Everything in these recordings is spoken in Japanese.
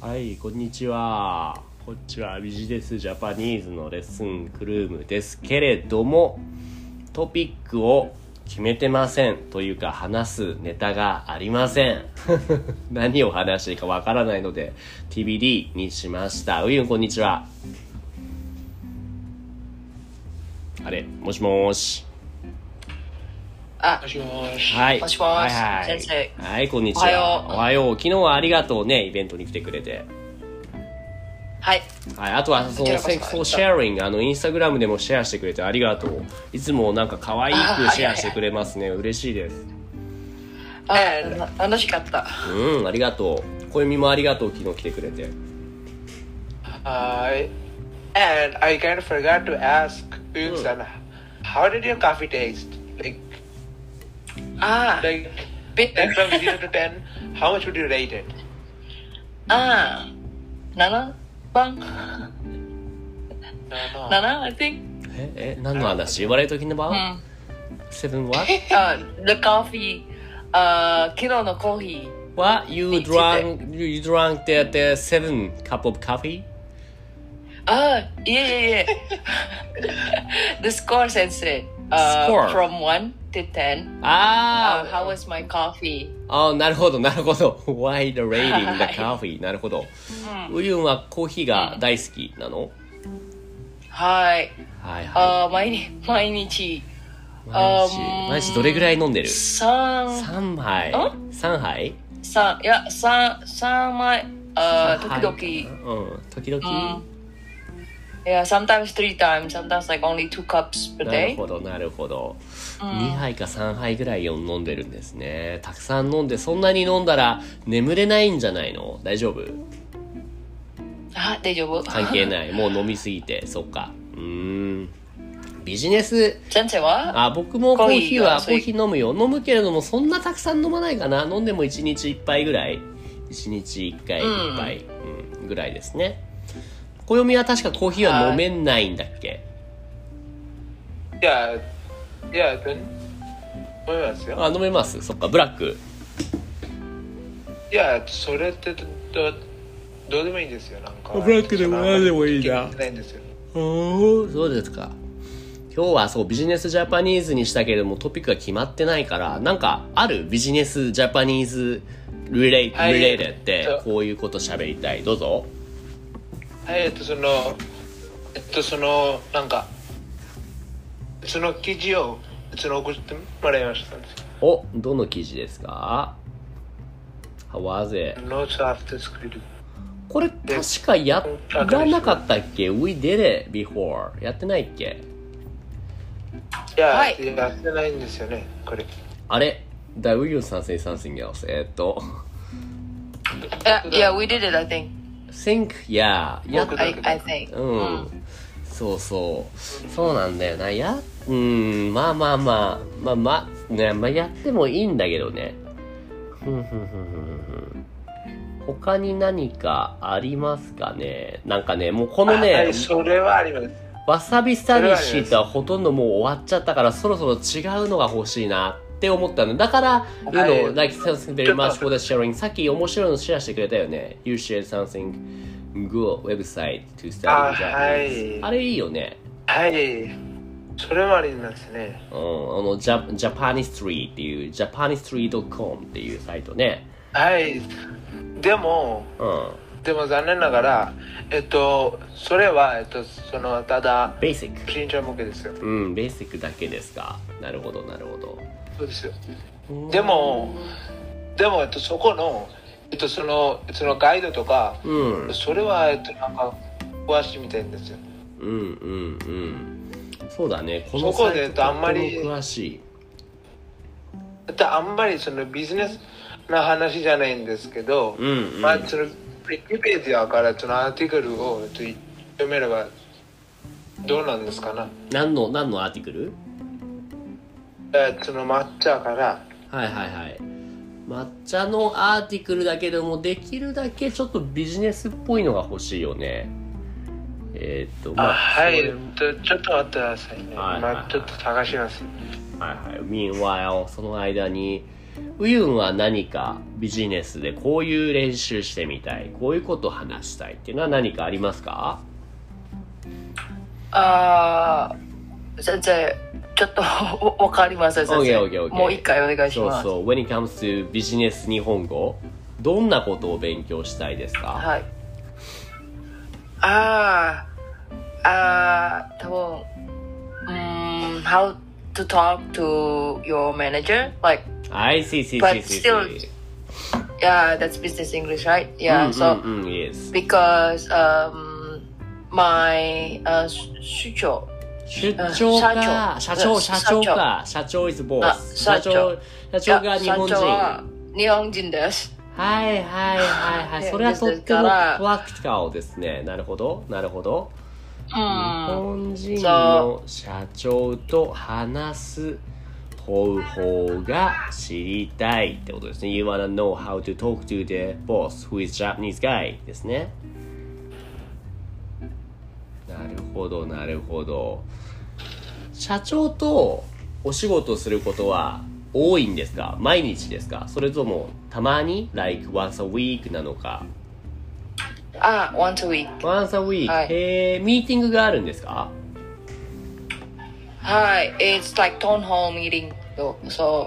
はい、こんにちは。こっちはビジネスジャパニーズのレッスンクルームですけれども、トピックを決めてません。というか、話すネタがありません。何を話していいかわからないので、TBD にしました。うゆん、こんにちは。あれ、もしもーし。あも、しもし。はい。もしもしはいはい。先はい、こんにちは。おはよう。昨日はありがとうね、イベントに来てくれて。はい。はい、あとはそのこちらこそ Thanks for sharing あのインスタグラムでもシェアしてくれてありがとういつもなんか可愛あくシェアしてくれますね嬉しいですあ、な楽しかった。うんありがとう小読みもありがとう昨日来てくれて Hi. And I kind of forgot to ask Uyun-san, how did your coffee taste? Like, あ、 like べ、 like from 0 to 10, how much would you rate it? あ、7番 No, no. 7 I think? ええ何の話 What are you talking う about? ん。 Seven what? あ、the coffee、あ、昨日のコーヒー。 What? You drank, you drank the, the seven cup of coffee? あ、いえいえいえ。the score 先 生。あ Score. from 1 to 10. あ Uh, how was my coffee? ああなるほどなるほど。Why the rating the は い coffee. なるほど。ウユンはコーヒーが大好きなのはい。はいはあ、毎日、毎日、い毎日あ毎日どれぐらい飲んでる3、3杯ん ?3 杯三いや三三枚あ時々うん時々、うん yeah sometimes three times sometimes like only two cups per なる day ほどなるほど、2杯か3杯ぐらい飲んでるんですね。たくさん飲んでそんなに飲んだら眠れないんじゃないの？大丈夫？あ大丈夫。関係ない。もう飲みすぎてそっか。うーん。ビジネス？先生は？あ僕もコーヒーはココーヒーがーヒー飲むよ。飲むけれどもそんなたくさん飲まないかな。飲んでも1日1杯ぐらい。1日1回1杯、うん。ぐらいですね暦は確かコーヒーは飲めないんだっけ？Yeah, yeah, then. 思いますよ。あ飲めますそっかブラックいや、それってどどどうでもいいんですよ。なんか。ブラックでも何でもいいな決めてないんですよ。おーそうですか今日はそうビジネスジャパニーズにしたけれどもトピックが決まってないからなんかあるビジネスジャパニーズリレイはいリレーでってこういうこと喋りたいどうぞはい、えっとそのえっとそのなんかその記事を送ってもらいましたおどの記事ですか？How これ確かやらなかったっけ ?We did it before. やってないっけ？いや、はい、やってないんですよね、これ。あれ ?Did we do something else? えっと。いや、we did it, I think. Think yeah や I I think. うん、そうそうそうなんだよな。やうんまあまあまあ。まあまあねまあやってもいいんだけどね。ふんふんふんふんふん他に何かありますかね？なんかねもうこのね、はい、それはあります。わさびスタディシートはほとんどもう終わっちゃったからそろそろ違うのが欲しいなって思ったのだから、you はい know, like thanks very much for the sharing さっき面白いのシェアしてくれたよね You shared something good website to study あ Japanese はいあれいいよねはい。それもありますね。うん、あの、ジャ、ジャパニストリーっていう、ジャパニストリー .com っていうサイトね。はい。でも、うん。でも残念ながら、えっと、それは、えっと、その、ただ、ベーシック。不審者向けですよ。うん、ベーシックだけですか。なるほど、なるほど。そうですよ。でも、でも、えっと、そこの、えっと、その、そのガイドとか、うん、それは、えっと、なんか、詳しいみたいんですよ。うん、うん、うん。そうだね。このそこでサイトあんまり詳しい。えっと、あんまりそのビジネスの話じゃないんですけど、うんうんまあ、そのウィキペディアからそのアーティクルをえっと読めればどうなんですかな何の何のアーティクル？えーその抹茶からはいはいはい。抹茶のアーティクルだけどもできるだけちょっとビジネスっぽいのが欲しいよね。えーっとあはいちょっと待ってくださいね、はいはいはい。まあ、ちょっと探します。はいはい。Meanwhile、その間に、ウユンは何かビジネスでこういう練習してみたい、こういうことを話したいっていうのは何かありますか？あー先生、ちょっとわかりません、先生。OK OK もう一回お願いします。そうそう。When it comes to ビジネス日本語、どんなことを勉強したいですかはい。ああ、ああ、多分、うん、how to talk to your manager? Like, I see, see, But see, see, still- see. yeah, that's business English, right? Yeah, うん so うんうん、yes. because um, my uh, 主張出張か、社長、社長社長か、社長 is あ boss。社社長長、社長が日本人。日本人です。はいはいはいはい。ねそれはとってもプラクティカルですね。なるほど、なるほど。う日ん。本人の社長と話す方法が知りたいってことですね。You wanna know how to talk to the boss who is Japanese guy ですね。なるほど、なるほど。社長とお仕事することは多いんですか毎日ですかそれともたまに like once a week なのかあ、once a week。once a week、はいへーミーティングがあるんですかはい。It's like town hall meeting. So, so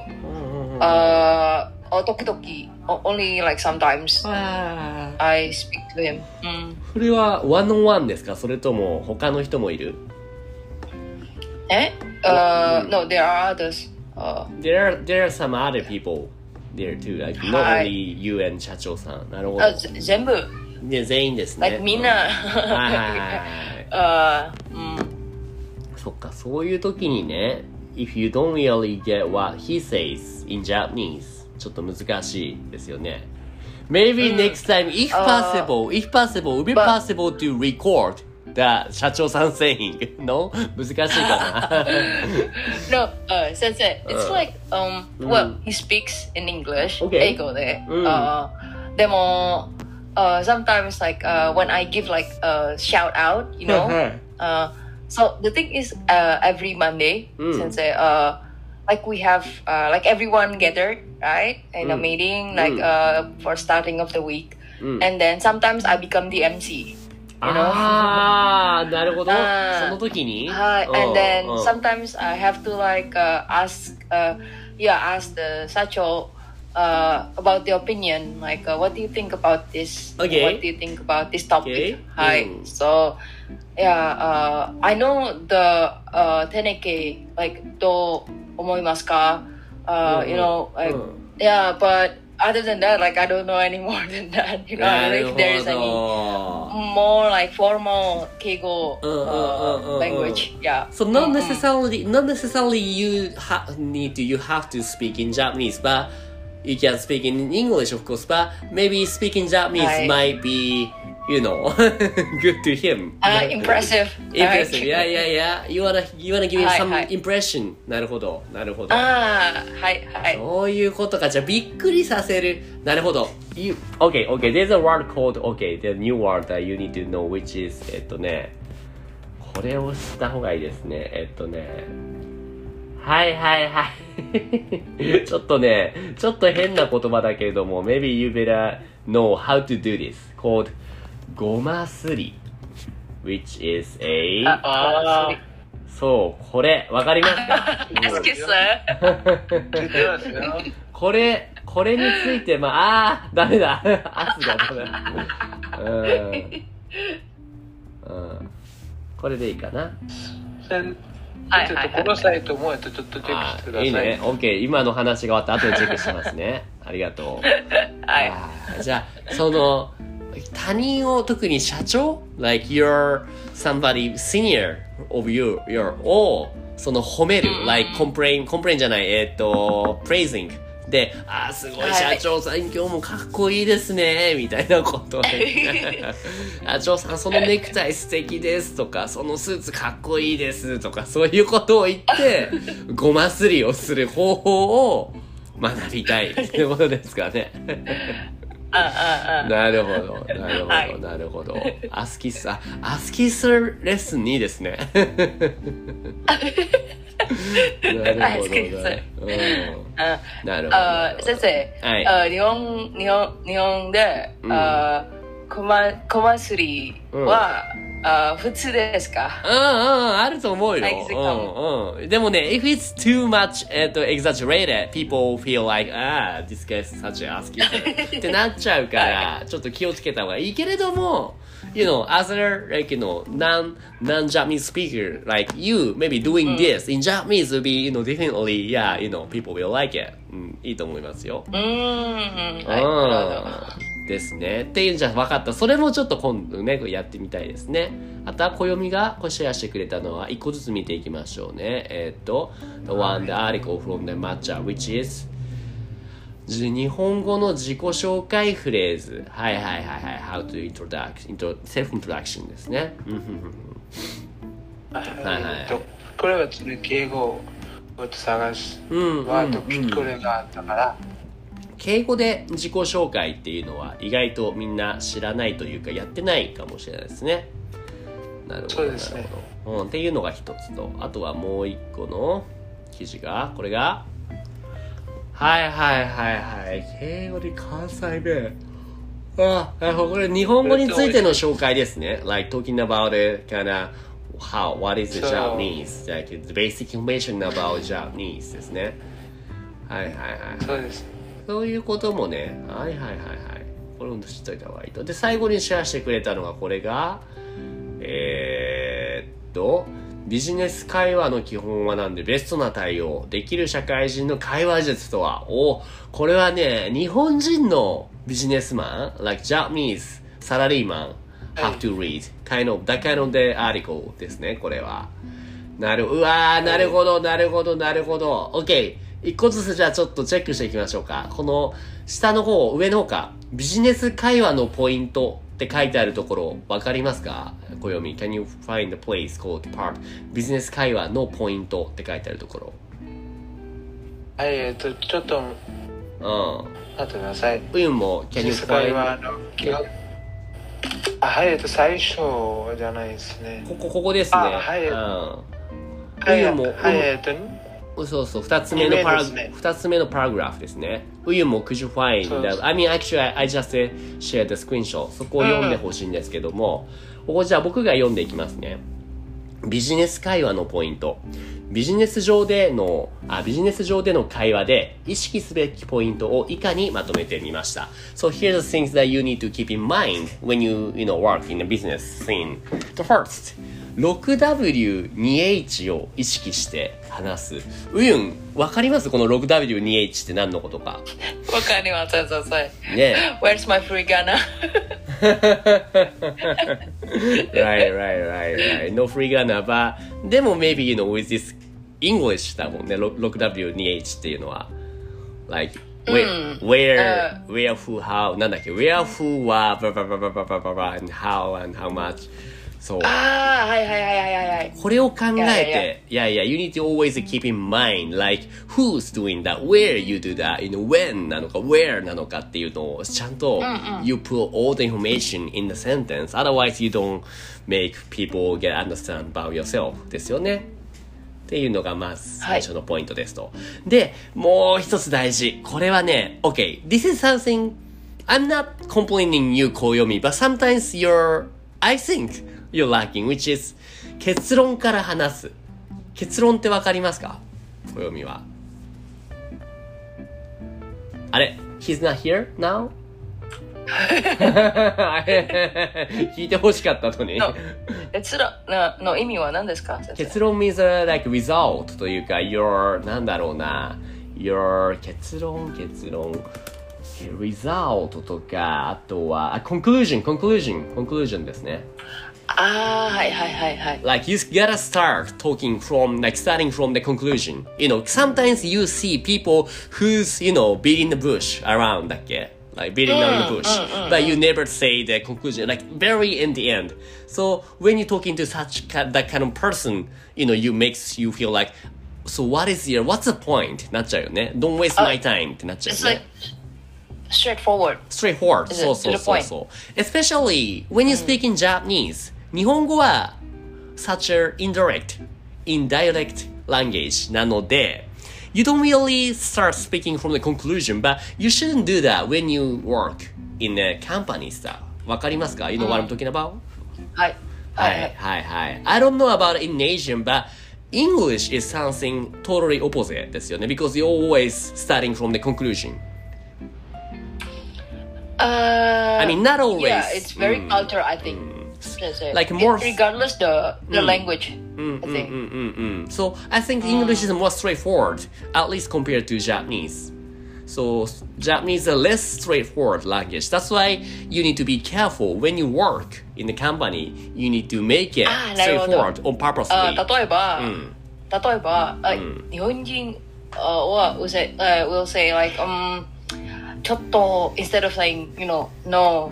uh, お時々、only like sometimes I speak to him. うん。それはワンオンワンですかそれとも他の人もいるえ Uh, no, there are others. Uh, there are, there are some other people there too like not はい only you and 社長さんなるほどあぜ全部、ね全員ですね like みんな。はいはいはいはいあうん。そっか、そういう時にね、if you don't really get what he says in Japanese, ちょっと難しいですよね。Maybe next time, if possible, if possible, would be But- possible to record the 社長さん saying no? 難しいかな No, uh, 先生、it's うん like, um, うん well, he speaks in English, Okay 英語で。うん Uh, でも、uh, sometimes like, uh, when I give like a shout out, you know, uh, so the thing is, uh, every Monday, うん先生、uh, like we have, uh, like everyone gathered, right, in a うん meeting, like, うん uh, for starting of the week. うん And then sometimes I become the MC. You know? ああ、なるほど。あーその時に Hi, うん and then うん sometimes I have to like uh, ask, uh, yeah, ask the Sacho uh, about the opinion. Like, uh, what do you think about this? Okay. What do you think about this topic? Okay. Hi. Mm. So, yeah, uh, I know the uh, Teneke, like, どう思いますか? Uh, you know, like, うん yeah, but other than that, like I don't know any more than that. You know, if there's any more like formal Keigo uh, uh, uh, language. Yeah. So not mm-hmm. necessarily, not necessarily you ha- need to you have to speak in Japanese, but you can speak in English, of course. But maybe speaking Japanese Right. might be, you know, good to him. Uh, impressive. Impressive. Yeah, yeah, yeah. You wanna, you wanna give い some はい impression. なるほど、なるほど。ああ、はいはい。そういうことか。じゃあ、びっくりさせる。なるほど。You, okay, okay. There's a word called, okay, the new word that you need to know, which is, えっとね、これを知った方がいいですね。えっとね、はいはいはい。ちょっとね、ちょっと変な言葉だけれども、maybe you better know how to do this. called ごますり。which is a, ああ、そう、これ、わかりますか？これ、これについて、まあ、あー、ダメだ。圧がダメだ。うん。うん。これでいいかな。せんちょっとはいはいはいこのサイトもえっとちょっとチェックあしてください。いいね。オッケー。今の話が終わった後でチェックしますね。ありがとう。はい。じゃあ、その、他人を、特に社長？Like you're somebody senior of you, your, を、その褒める、like complain, complain じゃない、えっ、と、praising で、あーすごいはい社長さん、今日もかっこいいですね、みたいなことをね 社長さん、そのネクタイ素敵ですとか、そのスーツかっこいいですとか、そういうことを言って、ごますりをする方法を学びたいっていうことですかね。あああなるほど、なるほど、はいなるほど。アスキス、あ、アスキスレッスンいいですね。なるほどね。うんあなるほど。あ先生、はいあ日本日本日本で、うんあこまこますりは、あ普通ですかうんうん、あると思うよ。うんうん。でもね、if it's too much, えっと、exaggerated, people feel like, ah, this guy is such a asking ってなっちゃうから、ちょっと気をつけた方がいいけれども、you know, as a, like, you know, non, non-Japanese speaker, like you, maybe doing this in Japanese will be, you know, definitely, yeah, you know, people will like it. うん、いいと思いますよ。うーんはいなるほどうんですね。っていうんじゃ分かった。それもちょっと今度ね、やってみたいですね。あとは暦がこれシェアしてくれたのは一個ずつ見ていきましょうね。えーっと、The one, the article from the matcha, which is じ日本語の自己紹介フレーズ。はいはいはいはい。How to introduce, intro, self-introduction ですね。うんうんうんはいはいえっとこれはそれ敬語を探すうんうんワードこれがあったから、敬語で自己紹介っていうのは意外とみんな知らないというかやってないかもしれないですね。なるほど。なるほどうん、っていうのが一つと、あとはもう一個の記事が、これが、はいはいはいはい。敬語で関西弁。あ、なるほど。これ日本語についての紹介ですね。like talking about it, kinda how, what is the Japanese? Like the basic information about Japanese ですね。はいはいはい。そうですそういうこともね、はいはいはいはい。これも知っといた方がいいと。で、最後にシェアしてくれたのが、これが、えーっと、ビジネス会話の基本はなんでベストな対応。できる社会人の会話術とは、おこれはね、日本人のビジネスマン、like Japanese サラリーマン、have to read kind of, that kind of the article ですね、これは。なる、うわー、なるほど、なるほど、なるほど。OK。一個ずつじゃあちょっとチェックしていきましょうか。この下の方、上の方か、ビジネス会話のポイントって書いてあるところ、わかりますか？小読み。Can you find the place called part? ビジネス会話のポイントって書いてあるところ。はいえっとちょっとうん。待ってくださいウユンも、Can you find? あはいえっと最初じゃないですねここ、ここですね。あはいうん。はいウユンも、はいえっとそうそう、二つ目のパラ、二名ですね二つ目のパラグラフですね。ウユも could you find I mean actually I, I just shared the screenshot そこを読んでほしいんですけども、ここじゃあ僕が読んでいきますね。ビジネス会話のポイント。ビジネス上での、あ、ビジネス上での会話で意識すべきポイントを以下にまとめてみました。So here's the things that you need to keep in mind when you, you know, work in a business scene. The first, 6W2H を意識して話す。うゆん、わかりますこの 6W2H って何のことか。わかります。そうそう。ね Where's my free gunner? right right, right, right. No free gunner but でも maybe you know with this English だもんね。6W2H っていうのは。Like, where, where, where, who, how, なんだっけ Where, who, what, blah, blah, blah, blah, blah, blah, blah, and how, and how much. そう。ああはいはいはいはいはいはいこれを考えて、いやいや、you need to always keep in mind, like, who's doing that, where you do that, you know, when なのか、where なのかっていうのをちゃんと、you put all the information in the sentence, otherwise you don't make people get understand about yourself ですよね。っていうのがまず最初のポイントですと。で、もう一つ大事。これはね、OK, this is something I'm not complaining you こう読み but sometimes you're, I think you're lacking, which is 結論から話す。結論ってわかりますかこ読みは。あれ ?He's not here now? 聞いてほしかったのに。の結論のの意味は何ですか結論 means uh, like result というか your なんだろうな your 結論結論 result とか、あとは、あ conclusion, conclusion, conclusion ですね。ああ、はいはいはいはい。 Like you gotta start talking from, like starting from the conclusion. You know, sometimes you see people who's, you know, beating the bush around だっけ Like beating on the bush. But you never say the conclusion, like very in the end. So when you're talking to such ki- that kind of person, you know, you makes you feel like, so what is your, what's the point? なっちゃうよね。Don't waste my time ってなっちゃう It's よ like ね。 straightforward. straightforward. Is it そうそう to the そう point? そう。Especially when you speak in Japanese. 日本語は such a indirect, indirect language なので、you don't really start speaking from the conclusion, but you shouldn't do that when you work in a company stuff. わかりますか ?You know what I'm talking about? はい。ははいいはい。はいはい。I don't know about in Asian, but English is something totally opposite ですよね。Because you're always starting from the conclusion. Uh, I mean, not always. Yeah, it's very culture, I think. Let's say. Like more- regardless the the language. I think. Mm-mm. So I think English is more straightforward, at least compared to Japanese. So Japanese is a less straightforward language. That's why you need to be careful when you work in the company. You need to make it あーなるほど straightforward on あ purposely. 例えば、例えば、あ日本人あは will say, uh, will say like um ちょっと instead of saying you know no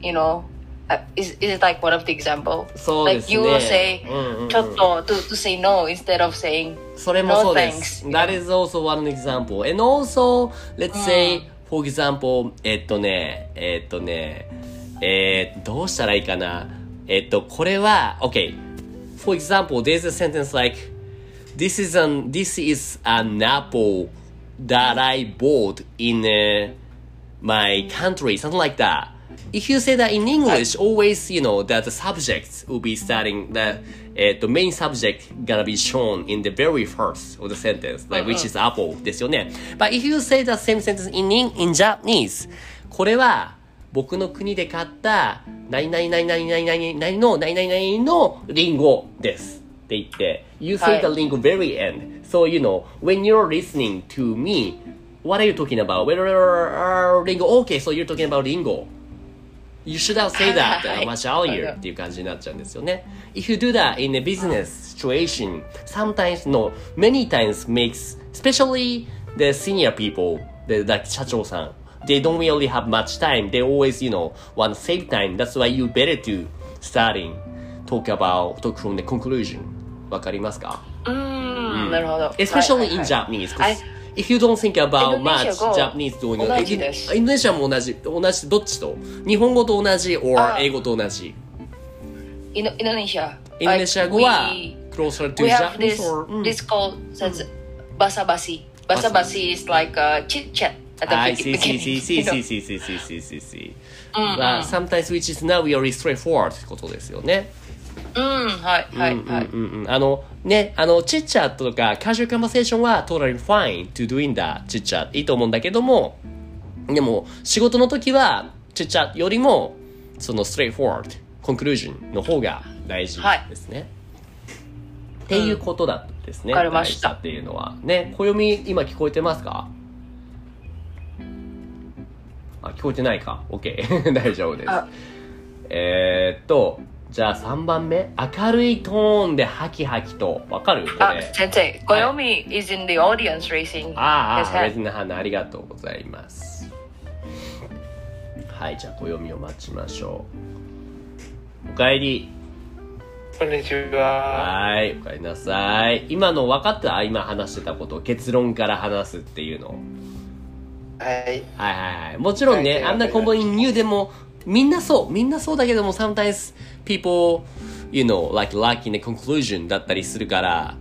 you know uh, is is it like one of the example そうです like ね you will say うんうんうんちょっと to to say no instead of saying それもそうで no す。thanks That is also one example. And also, let's say, for example, えっとね、えっとね、えー、どうしたらいいかな。えっと、これは、OK。For example, there's a sentence like, This is an, this is an apple that I bought in uh, my country, something like that. If you say that in English, always, you know, that the subjects will be starting, the, uh, the main subject gonna be shown in the very first of the sentence, like, which is apple ですよね。But if you say the same sentence in, in, in Japanese, これは僕の国で買った何々何々何々何々の何々何々のリンゴです。って言って、You say the はい lingo very end. So, you know, when you're listening to me, What are you talking about? Uh, lingo, okay, so you're talking about lingo. You should have said that はい much earlier っていう感じになっちゃうんですよね。If you do that in a business situation, sometimes, no, many times makes, especially the senior people, the, like 社長さん, they don't really have much time. They always, you know, want to save time. That's why you better to starting talk about, talk from the conclusion. わかりますかうーんなるほど especially in はい Japanese. If you don't think about インドネシ much Japanese doing 同じですインドネシアも同じ、同じ、どっちと日本語と同じ、or あ英語と同じ。インドインドネシアインドネシア語は We- closer to we have Japanese this or? うん this called says basa basi. Basa basi is like a chit chat at the I see, see, beginning. see, see, you know. see, see, see, see, see, see, see. But sometimes which is not really straightforward ってことですよね。うんはいはいはい。うんうん、あのね、あの、チッチャットとか、カジュアルカンバセーションは totally fine to doing that チッチャットいいと思うんだけども、でも、仕事の時は、チッチャットよりも、その straightforward、conclusion の方が大事ですね。っていうことだったですね。わかりましたっていうのは。ね、暦今聞こえてますか？あ、聞こえてないか ?OK。大丈夫です。あえー、っと、じゃあ3番目。明るいトーンでハキハキと。わかる？こあれ。先生、Koyomi is in the audience raising ああ、レ.ズナハナありがとうございます。はい、じゃあ暦を待ちましょう。おかえり。こんにちは。はい、おかえりなさい。今の分かった？今話してたこと、結論から話すっていうの。はい。はいはいはい。もちろんね、はいあんなコンボインニューでも、みんなそう、みんなそうだけども、sometimes people, you know, like lucky in the conclusion だったりするから、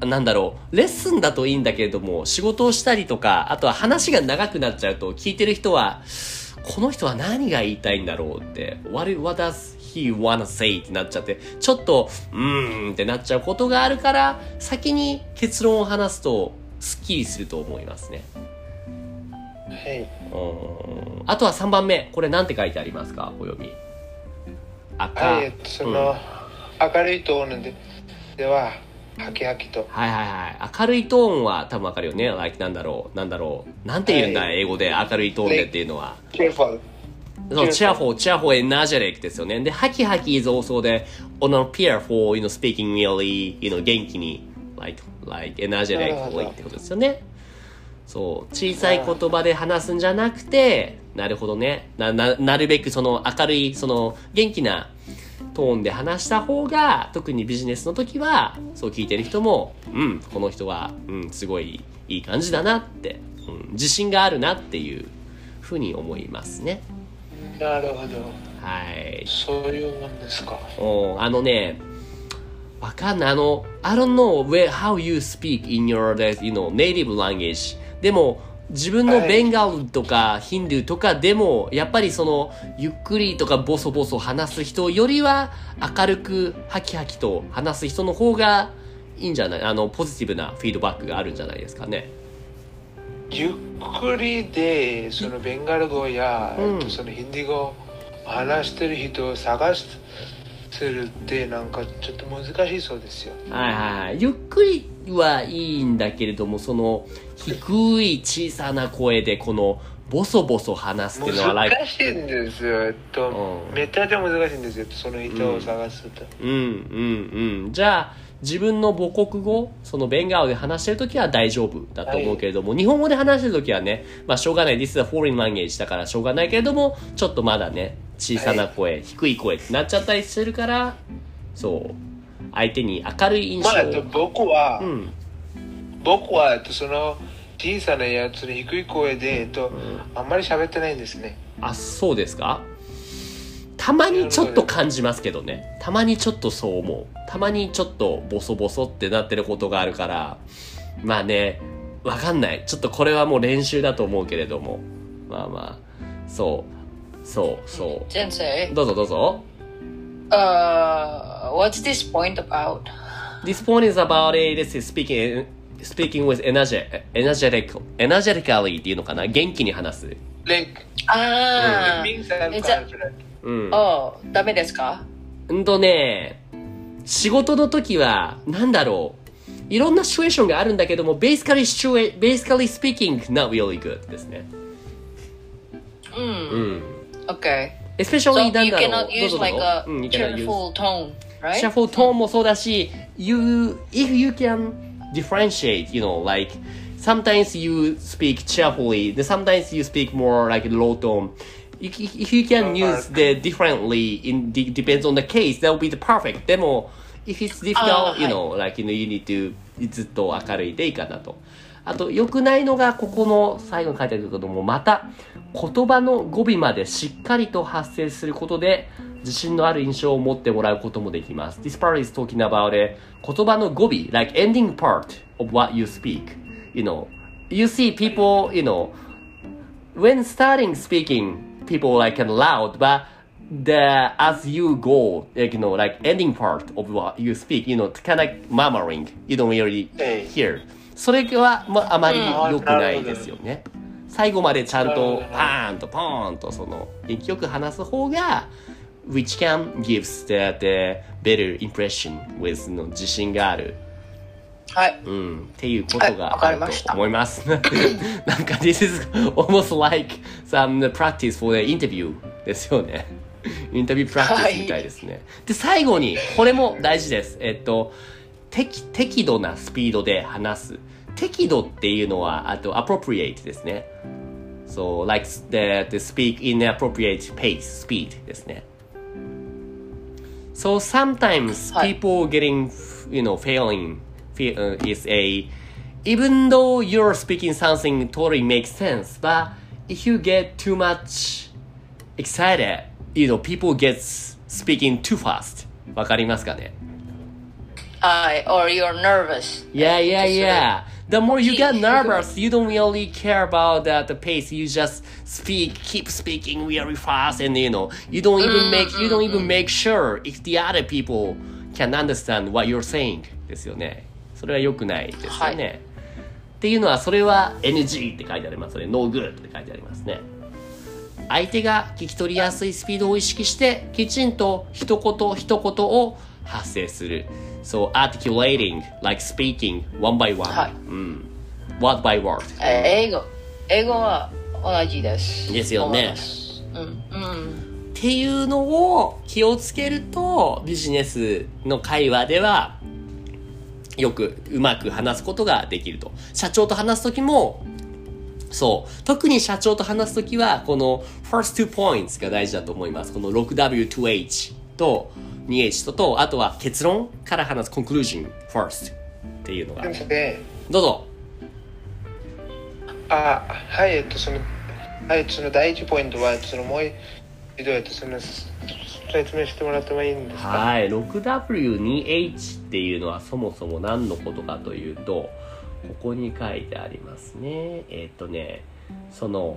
なんだろう、レッスンだといいんだけれども、仕事をしたりとか、あとは話が長くなっちゃうと、聞いてる人は、この人は何が言いたいんだろうって、what, what does he wanna say? ってなっちゃって、ちょっと、うーんってなっちゃうことがあるから、先に結論を話すと、スッキリすると思いますね。はい。うんあとは3番目。これなんて書いてありますか？お読み。赤。はい、えっと、その、明るいトーンででは、ハキハキと。はいはいはい。明るいトーンは多分わかるよね。like なんだろう、なんだろう。なんて言うんだ、はい英語で明るいトーンでっていうのは。cheerful。そう、cheerful cheerful, cheerful, energetic ですよね。で、ハキハキ is also the on a peer for, you know, speaking really, you know, 元気に、like, like, なるほ energetically どってことですよね。そう、小さい言葉で話すんじゃなくて、なるほどね。な、な、なるべくその明るい、その元気なトーンで話した方が、特にビジネスの時は、そう聞いてる人も、うん、この人は、うん、すごいいい感じだなって、うん、自信があるなっていうふうに思いますね。なるほど。はい。そういうもんですか。おあのね、わかんない。あの、I don't know where, how you speak in your, you know, native language. でも、自分のベンガルとかヒンドゥーとかでも、やっぱりその、ゆっくりとかボソボソ話す人よりは、明るくハキハキと話す人の方がいいんじゃないあの、ポジティブなフィードバックがあるんじゃないですかね。ゆっくりでそのベンガル語や、うん、そのヒンディ語話してる人を探するってなんかちょっと難しいそうですよ。はいはいはい。ゆっくりはいいんだけれども、その、低い小さな声で、この、ボソボソ話すっていうのは、難しいんですよ。えっと、うんめちゃめちゃ難しいんですよ。その人を探すと。うんうんうん。じゃあ、自分の母国語、そのベンガルで話してるときは大丈夫だと思うけれども、日本語で話してるときはね、まあしょうがない。This is a foreign language だからしょうがないけれども、ちょっとまだね、小さな声、低い声ってなっちゃったりしてるから、そう。相手に明るい印象まあ、えっと、僕は、うん。僕は、えっと、その小さなやつの低い声で、えっと、あんまり喋ってないんですね。あ、そうですか？たまにちょっと感じますけどね。たまにちょっとそう思う。たまにちょっとボソボソってなってることがあるから、まあね、わかんない。ちょっとこれはもう練習だと思うけれども。まあまあ、そう、そう、そ先生う。どうぞどうぞ。uh what's this point about This point is about a, this is speaking, speaking with energy, energetic, energetically っていうのかな元気に話す。Like, あ it ー means I'm えじゃ confident. うん。あダメですかうんとね、仕事の時は、なんだろう。いろんなシチュエーションがあるんだけども、basically, basically speaking, not really good ですね。うんうん。Okay especially so you cannot use like ぞ a cheerful tone right シャッフルトーンもそうだし、you, if you can differentiate, you know, like, sometimes you speak cheerfully, then sometimes you speak more like low tone. If, you can use the differently, in de- depends on the case, that will be the perfect. でも、if it's あ difficult, ー you know, like, you know, you need to, ずっと明るいでいいかなと。あと、良くないのが、ここの最後に書いてあるけども、また、言葉の語尾までしっかりと発声することで、自信のある印象を持ってもらうこともできます。This part is talking about a 言葉の語尾、like ending part of what you speak. You know, you see people, you know, when starting speaking, people like of loud, but the as you go, like you know, like ending part of what you speak, you know, kind of like murmuring, you don't really ええ hear. それは、まあ、あまり良くないですよね。最後までちゃんとパーンとポーンとその元気よく話す方が which can gives the, the better impression with の自信があるはいうん、っていうことがあるりましたと思います。なんか、this is almost like some practice for the interview ですよね。インタビュープラクティスみたいですね。で、最後に、これも大事です。えっと、適適度なスピードで話す。適度っていうのは、あと、appropriate ですね。So, like the, the speak in appropriate pace, speed ですね。So sometimes はい people getting, you know, failing uh, is a, even though you're speaking something totally makes sense, but if you get too much excited, you know, people get speaking too fast. わかりますかねはい or you're nervous Yeah, yeah, uh, yeah. The more you get nervous, you don't really care about the, the pace. You just speak, keep speaking really fast, and you know, you don't even make, you don't even make sure if the other people can understand what you're saying. ですよね。それは良くないですよね。はいっていうのは、それは NG って書いてありますね。No good って書いてありますね。相手が聞き取りやすいスピードを意識して、きちんと一言一言を発生する。そう、articulating, like speaking, one by one. はいうん。word by word. え英語英語は同じですですよねうんうんっていうのを気をつけると、ビジネスの会話では、よくうまく話すことができると。社長と話すときも、そう。特に社長と話すときは、この first two points が大事だと思います。この 6W2H と 2H とと、あとは結論から話す conclusion first っていうのが。どうぞ。あはいえっとそのはいその第一ポイントはそのもう一度えっとその説明してもらってもいいんですか？はい、6W2H っていうのはそもそも何のことかというと、ここに書いてありますね。えっ、とね、その、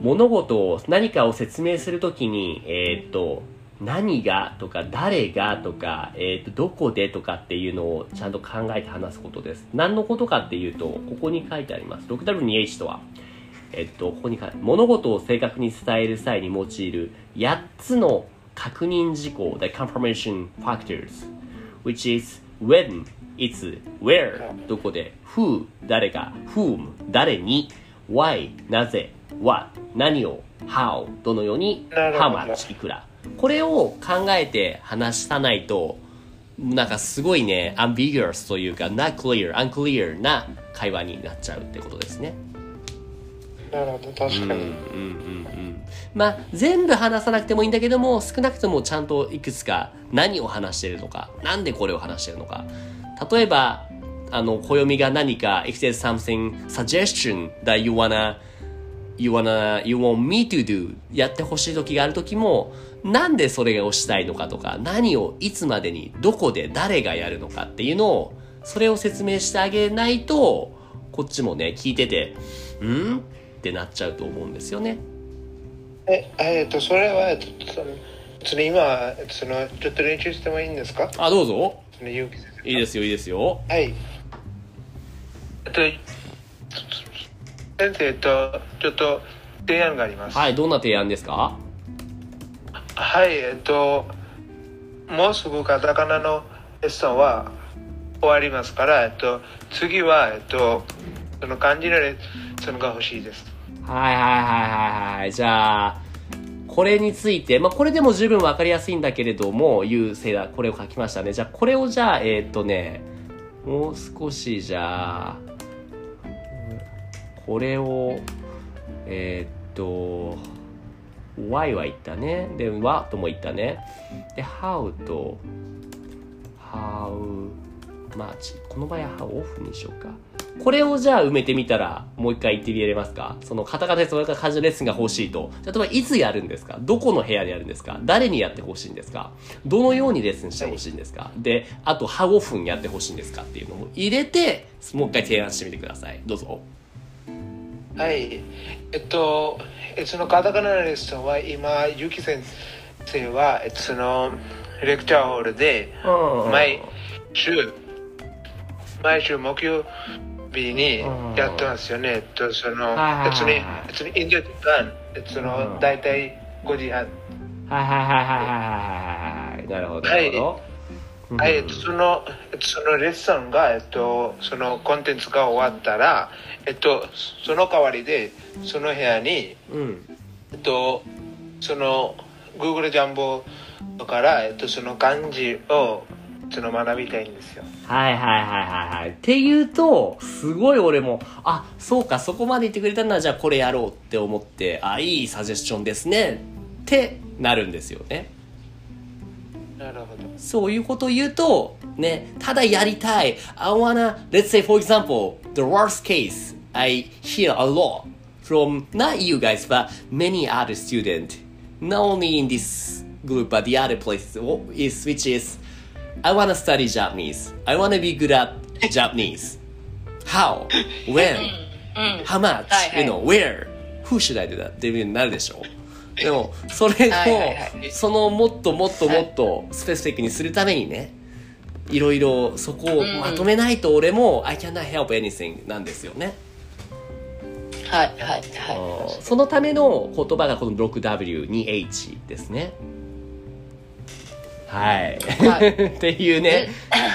物事を、何かを説明するときに、えっ、と、何がとか誰がとか、えっ、と、どこでとかっていうのをちゃんと考えて話すことです。何のことかっていうと、ここに書いてあります。6W2H とは、えっと、ここに書いて物事を正確に伝える際に用いる8つの確認事項 the confirmation factors which is when, いつ、where, どこで、who, 誰が、whom, 誰に、why, なぜ、what, 何を、how, どのように、how much, いくら。これを考えて話さないと、なんかすごいね、ambiguous というか、not clear, unclear な会話になっちゃうってことですね。なるほど確かに、まあ、全部話さなくてもいいんだけども、少なくともちゃんといくつか何を話してるのか、なんでこれを話してるのか。例えば、あの、暦が何か、if there's something suggestion that you wanna, you wanna, you want me to do やってほしい時がある時も、なんでそれをしたいのかとか、何をいつまでに、どこで誰がやるのかっていうのを、それを説明してあげないと、こっちもね、聞いてて、ん？ってなっちゃうと思うんですよね。ええっとそれはえっとそのその今そのちょっと練習してもいいんですか？あ、どうぞ。いいですよ、いいですよ。はいえっと先生とちょっと提案がありますはい、どんな提案ですか？はい、えっと、もうすぐカタカナのレッスンは終わりますから、えっと、次は、えっと、その漢字のレッスンが欲しいです。はいはいはいはいはい。じゃあ、これについて、まあ、これでも十分わかりやすいんだけれども、いうせいだ、これを書きましたね。じゃあ、これをじゃあ、えーっとね、もう少しじゃあ、これを、えーっと、y は言ったね。で、what とも言ったね。で、how と、how much。この場合は how オフにしようか。これをじゃあ埋めてみたら、もう一回言ってみれますか？そのカタカナでそれから漢字のレッスンが欲しいと。例えばいつやるんですか？どこの部屋でやるんですか？誰にやってほしいんですか？どのようにレッスンしてほしいんですか？で、あと、how of にやってほしいんですか？っていうのを入れて、もう一回提案してみてください。どうぞ。はい。えっと、えそのカタカナのレッスンは今、ゆき先生は、えそのレクチャーホールで、毎週、毎週木曜日にやってますよね。えっと、その、はいはいはいはい別に、別にインド時間、えっと、その、だいたい5時半。はいはいはいはいはいはいはい。なるほど。なるほど。はい、えっとその、えっとそのレッスンが、えっと、そのコンテンツが終わったら、えっと、その代わりで、その部屋に、うん。えっと、その Google ジャンボから、えっと、その漢字をその学びたいんですよ。はいはいはいはいはい。っていうと、すごい俺も、あ、そうか、そこまで言ってくれたんなら、じゃあこれやろうって思って、あ、いいサジェスションですね。ってなるんですよね。なるほど。そういうことを言うと、ね、ただやりたい。I wanna, let's say for example, the worst case I hear a lot from not you guys, but many other students, not only in this group, but the other places, is, which is, I wanna study Japanese. I wanna be good at Japanese. How? When? How much? はいはい You know, where? Who should I do that? っていう風になるでしょ でも、それを、はいはいはい。そのもっともっともっとスペシフィックにするためにね、いろいろそこをまとめないと俺も、I cannot help anything なんですよね。はいはいはそのための言葉がこの 6W2H ですね。はい。はいっていうね、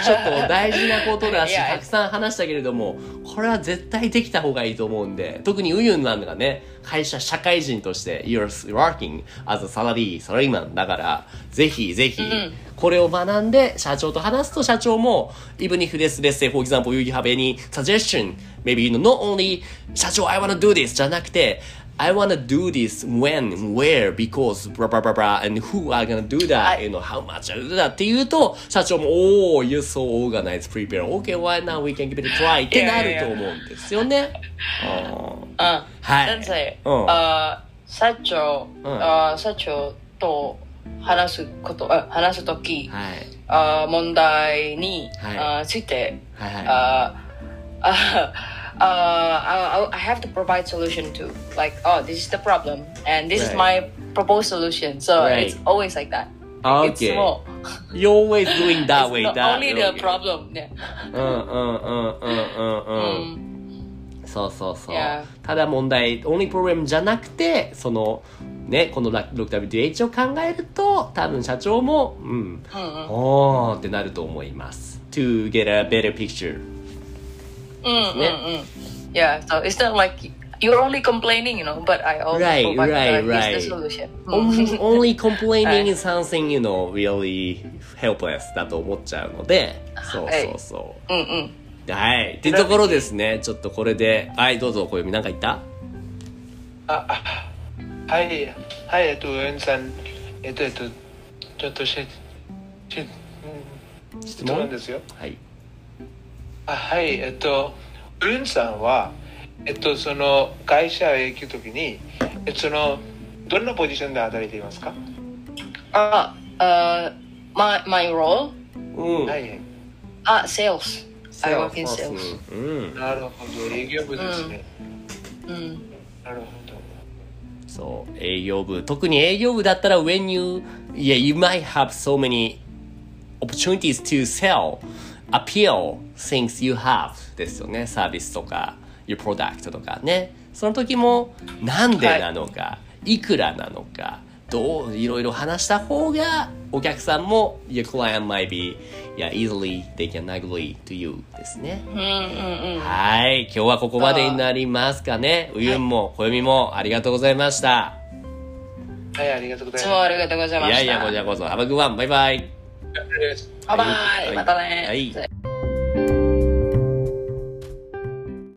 ちょっと大事なことだし、たくさん話したけれども、これは絶対できた方がいいと思うんで、特にウユンなんがね、会社、社会人として、you're working as a salary, salaryman だから、ぜひぜひ、んこれを学んで、社長と話すと社長も、even if this, let's say, for example, you have any suggestion, maybe, you know, not only, 社長、I wanna do this じゃなくて、I wanna do this when, where, because, blah, blah, blah, blah, and who are gonna do that, you know, how much I do that って言うと、社長も、おー、you're so organized, prepare, okay, why now we can give it a try ってなると思うんですよね。うんうん。はい先生、うんあ社長、うんあ社長と話すこと、あ話すとき、はい。あ問題に、はいあついて、はいはい。ああ あ I, I have to provide solution to like oh this is the problem and this is Right. my proposed solution so Right. it's always like that Okay. it's more You're always doing that way, it's not that only the problem yeah うんうんうんうんうんうん。 mm. そうそうそう。 Yeah. ただ問題、only problem じゃなくて、その、ね、この 6WH を考えると、多分社長も、うん、おーってなると思います。to get a better picture. Mm, Yeah. mm, mm. yeah so it's not like you're only complaining you know but I also Right, provide right, uh, right. the solution only, Mm. only complaining はい is something, you know, really helpless だと思っちゃうので、そうそうそう。うんうんはい。っていうところですね。ちょっとこれで、はい、どうぞ、小読みなんか言ったあ、あはい、はい、えっと、ウエンさん、えっと、えっと、ちょっとし、し、うん、質問ですよ。はい。あはい、えっと、ウエンさんは、えっと、その会社へ行くときに、えっと、その、どんなポジションで働いていますか、ああ my my role? うん。はいはい。あ sales I work in sales うん。なるほど、営業部ですね。うんなるほど。そう、営業部。特に営業部だったら、when you, yeah, you might have so many opportunities to sell, appeal things you have ですよね。サービスとか、your product とかね。その時も、なんでなのか、い、くらなのか、どう、いろいろ話した方が、お客さんも、your client might be, yeah, easily they can agree to you ですね。うんうんうんはい。今日はここまでになりますかね。うゆんも、こよみも、ありがとうございました。はい、ありがとうごいつざいまもありがとうございましたいやいや、こちらこそ。Have a good one. バイバイ。す。バイバイ。はいまたね。はい